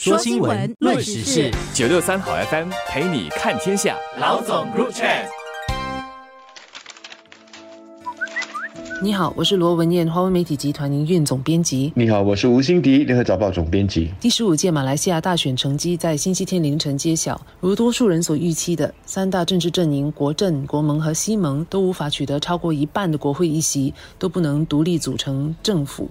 说新闻，论时事，九六三好 FM 陪你看天下。老总 Group Chat。你好，我是罗文燕，华为媒体集团营运总编辑。你好，我是吴欣迪，联合早报总编辑。第十五届马来西亚大选成绩在星期天凌晨揭晓，如多数人所预期的，三大政治阵营国阵、国盟和西盟都无法取得超过一半的国会议席，都不能独立组成政府。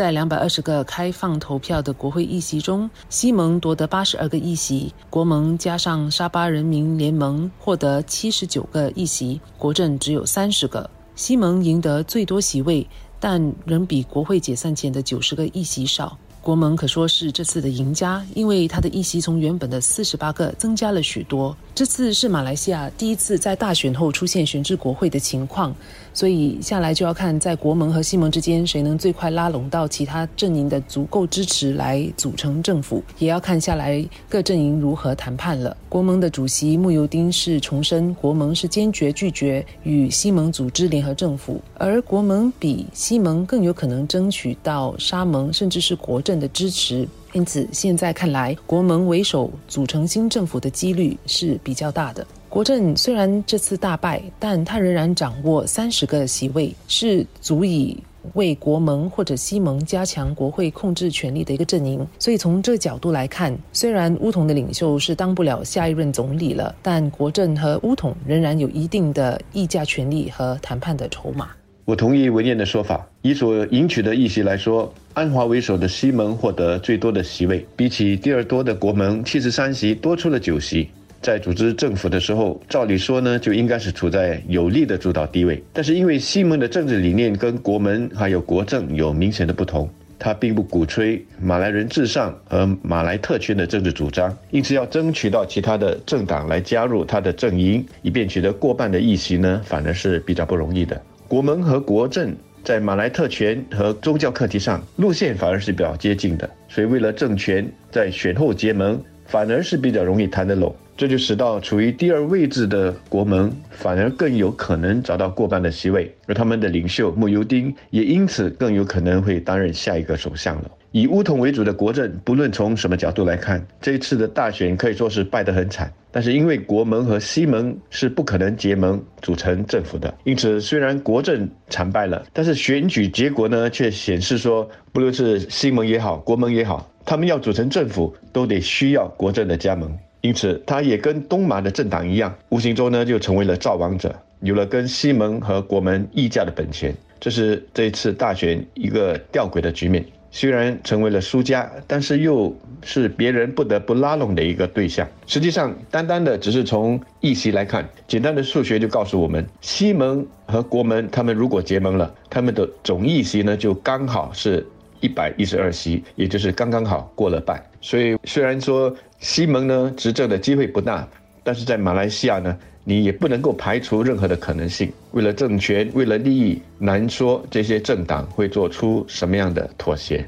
在两百二十个开放投票的国会议席中，西盟夺得八十二个议席，国盟加上沙巴人民联盟获得七十九个议席，国政只有三十个。西蒙赢得最多席位，但仍比国会解散前的九十个议席少。国盟可说是这次的赢家，因为他的议席从原本的四十八个增加了许多。这次是马来西亚第一次在大选后出现选制国会的情况，所以下来就要看在国盟和西盟之间谁能最快拉拢到其他阵营的足够支持来组成政府，也要看下来各阵营如何谈判了。国盟的主席穆尤丁是重申，国盟是坚决拒绝与西盟组织联合政府，而国盟比西盟更有可能争取到沙盟甚至是国政 的支持。因此，现在看来，国盟为首组成新政府的几率是比较大的。国政虽然这次大败，但他仍然掌握三十个席位，是足以为国盟或者西盟加强国会控制权力的一个阵营。所以从这角度来看，虽然乌统的领袖是当不了下一任总理了，但国政和乌统仍然有一定的议价权力和谈判的筹码。我同意文彦的说法。以所赢取的议席来说，安华为首的西盟获得最多的席位，比起第二多的国盟七十三席多出了九席。在组织政府的时候，照理说呢，就应该是处在有利的主导地位。但是因为西盟的政治理念跟国门还有国政有明显的不同，他并不鼓吹马来人至上和马来特权的政治主张，因此要争取到其他的政党来加入他的阵营，以便取得过半的议席呢，反而是比较不容易的。国盟和国政在马来特权和宗教课题上路线反而是比较接近的，所以为了政权在选后结盟，反而是比较容易谈得拢。这就使到处于第二位置的国盟反而更有可能找到过半的席位，而他们的领袖穆尤丁也因此更有可能会担任下一个首相了。以乌统为主的国政，不论从什么角度来看，这一次的大选可以说是败得很惨。但是因为国盟和西盟是不可能结盟组成政府的，因此虽然国政惨败了，但是选举结果呢却显示说，不论是西盟也好，国盟也好，他们要组成政府都得需要国政的加盟。因此，他也跟东马的政党一样，无形中呢就成为了造王者，有了跟西盟和国门议价的本钱。这是这一次大选一个吊诡的局面。虽然成为了输家，但是又是别人不得不拉拢的一个对象。实际上，单单的只是从议席来看，简单的数学就告诉我们，西蒙和国门他们如果结盟了，他们的总议席呢就刚好是一百一十二席，也就是刚刚好过了半。所以，虽然说西蒙呢执政的机会不大，但是在马来西亚呢。你也不能够排除任何的可能性。为了政权，为了利益，难说这些政党会做出什么样的妥协。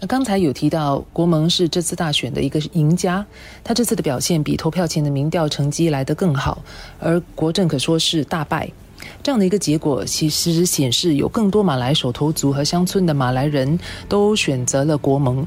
那刚才有提到，国盟是这次大选的一个赢家，他这次的表现比投票前的民调成绩来得更好，而国政可说是大败。这样的一个结果，其实显示有更多马来手头族和乡村的马来人都选择了国盟。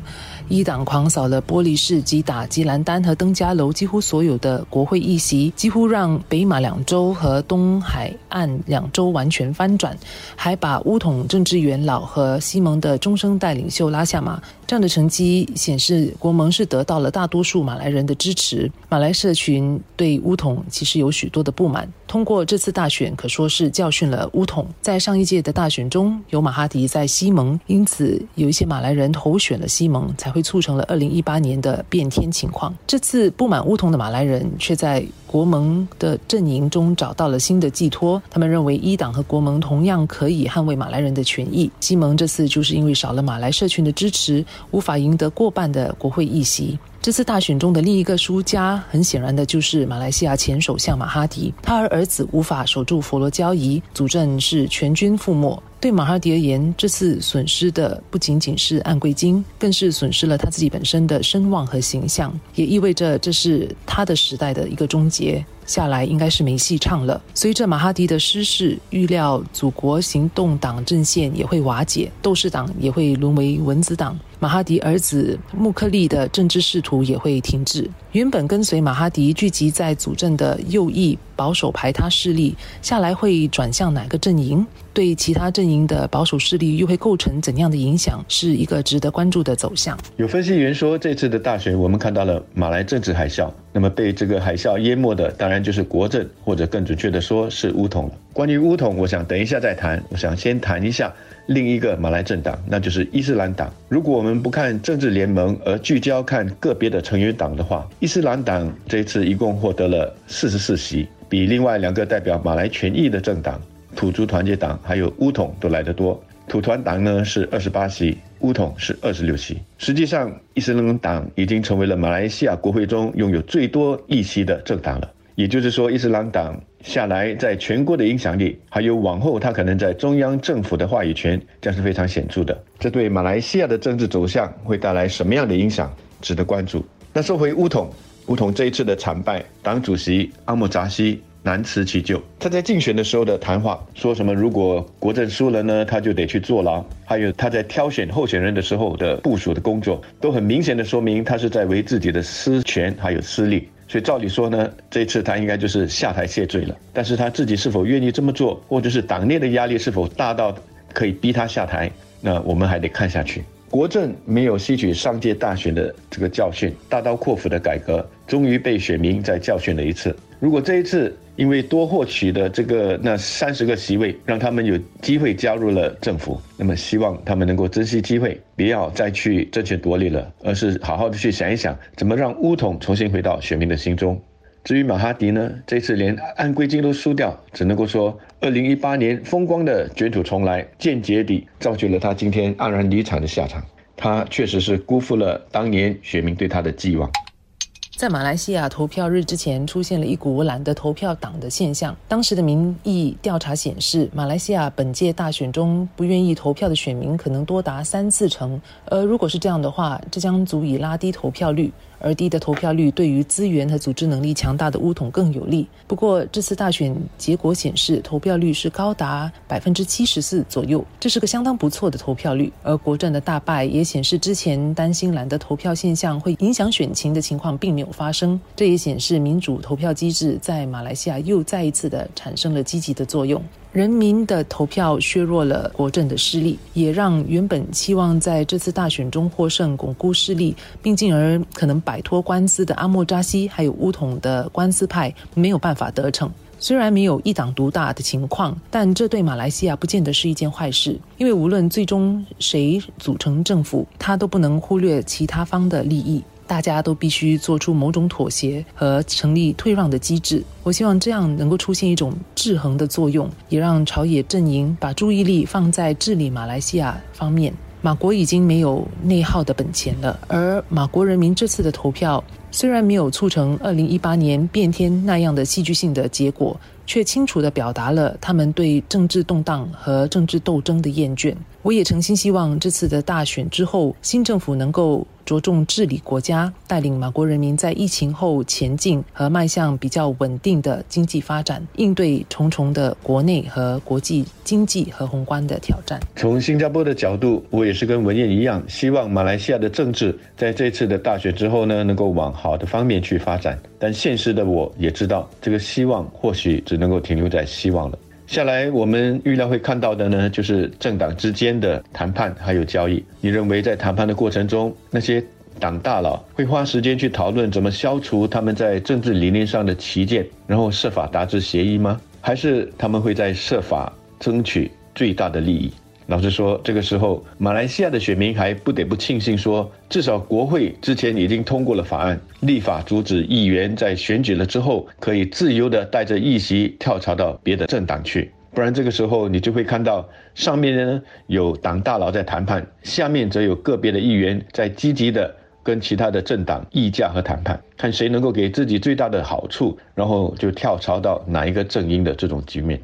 一党狂扫了玻璃市、及打、吉兰丹和登嘉楼几乎所有的国会议席，几乎让北马两州和东海岸两州完全翻转，还把乌统政治元老和西蒙的中生代领袖拉下马。这样的成绩显示，国盟是得到了大多数马来人的支持。马来社群对乌统其实有许多的不满。通过这次大选，可说是教训了乌统。在上一届的大选中，有马哈迪在西蒙，因此有一些马来人投选了西蒙，才会促成了二零一八年的变天情况。这次不满乌统的马来人，却在国盟的阵营中找到了新的寄托。他们认为一党和国盟同样可以捍卫马来人的权益。西蒙这次就是因为少了马来社群的支持，无法赢得过半的国会议席。这次大选中的另一个输家，很显然的就是马来西亚前首相马哈迪。他和儿子无法守住佛罗交易，主政是全军覆没。对马哈迪而言，这次损失的不仅仅是按贵金，更是损失了他自己本身的声望和形象，也意味着这是他的时代的一个终结。下来应该是没戏唱了。随着马哈迪的失势，预料祖国行动党阵线也会瓦解，斗士党也会沦为蚊子党。马哈迪儿子穆克利的政治仕途也会停滞。原本跟随马哈迪聚集在主政的右翼保守排他势力，下来会转向哪个阵营？对其他阵营的保守势力又会构成怎样的影响？是一个值得关注的走向。有分析员说，这次的大选，我们看到了马来政治海啸。那么被这个海啸淹没的，当然就是国政，或者更准确的说是乌统。关于乌统，我想等一下再谈。我想先谈一下另一个马来政党，那就是伊斯兰党。如果我们不看政治联盟，而聚焦看个别的成员党的话，伊斯兰党这次一共获得了四十四席，比另外两个代表马来权益的政党土著团结党还有乌统都来得多。土团党呢是二十八席，乌统是二十六席。实际上，伊斯兰党已经成为了马来西亚国会中拥有最多议席的政党了。也就是说，伊斯兰党下来在全国的影响力，还有往后他可能在中央政府的话语权，将是非常显著的。这对马来西亚的政治走向会带来什么样的影响，值得关注。那说回乌统，乌统这一次的惨败，党主席阿莫扎西。难辞其咎。他在竞选的时候的谈话说什么？如果国政输了呢，他就得去坐牢。还有他在挑选候选人的时候的部署的工作，都很明显的说明他是在为自己的私权还有私利。所以照理说呢，这次他应该就是下台谢罪了。但是他自己是否愿意这么做，或者是党内的压力是否大到可以逼他下台，那我们还得看下去。国政没有吸取上届大选的这个教训，大刀阔斧的改革，终于被选民再教训了一次。如果这一次，因为多获取的这个那三十个席位，让他们有机会加入了政府。那么希望他们能够珍惜机会，不要再去争权夺利了，而是好好的去想一想，怎么让乌统重新回到选民的心中。至于马哈迪呢，这次连安归金都输掉，只能够说，二零一八年风光的卷土重来，间接地造就了他今天黯然离场的下场。他确实是辜负了当年选民对他的寄望。在马来西亚投票日之前，出现了一股懒得投票党的现象。当时的民意调查显示，马来西亚本届大选中不愿意投票的选民可能多达三四成。而如果是这样的话，这将足以拉低投票率。而低的投票率对于资源和组织能力强大的乌统更有利。不过，这次大选结果显示，投票率是高达百分之七十四左右，这是个相当不错的投票率。而国政的大败也显示，之前担心懒得投票现象会影响选情的情况并没有发生。这也显示民主投票机制在马来西亚又再一次的产生了积极的作用。人民的投票削弱了国政的势力，也让原本期望在这次大选中获胜、巩固势力，并进而可能摆脱官司的阿莫扎西，还有乌统的官司派没有办法得逞。虽然没有一党独大的情况，但这对马来西亚不见得是一件坏事，因为无论最终谁组成政府，他都不能忽略其他方的利益。大家都必须做出某种妥协和成立退让的机制。我希望这样能够出现一种制衡的作用，也让朝野阵营把注意力放在治理马来西亚方面。马国已经没有内耗的本钱了，而马国人民这次的投票虽然没有促成二零一八年变天那样的戏剧性的结果，却清楚地表达了他们对政治动荡和政治斗争的厌倦。我也诚心希望这次的大选之后，新政府能够。着重治理国家，带领马国人民在疫情后前进和迈向比较稳定的经济发展，应对重重的国内和国际经济和宏观的挑战。从新加坡的角度，我也是跟文燕一样，希望马来西亚的政治在这次的大选之后呢，能够往好的方面去发展。但现实的我也知道，这个希望或许只能够停留在希望了。下来，我们预料会看到的呢，就是政党之间的谈判还有交易。你认为在谈判的过程中，那些党大佬会花时间去讨论怎么消除他们在政治理念上的旗舰，然后设法达成协议吗？还是他们会在设法争取最大的利益？老实说，这个时候，马来西亚的选民还不得不庆幸说，至少国会之前已经通过了法案，立法阻止议员在选举了之后可以自由的带着议席跳槽到别的政党去。不然，这个时候你就会看到上面呢有党大佬在谈判，下面则有个别的议员在积极的跟其他的政党议价和谈判，看谁能够给自己最大的好处，然后就跳槽到哪一个阵营的这种局面。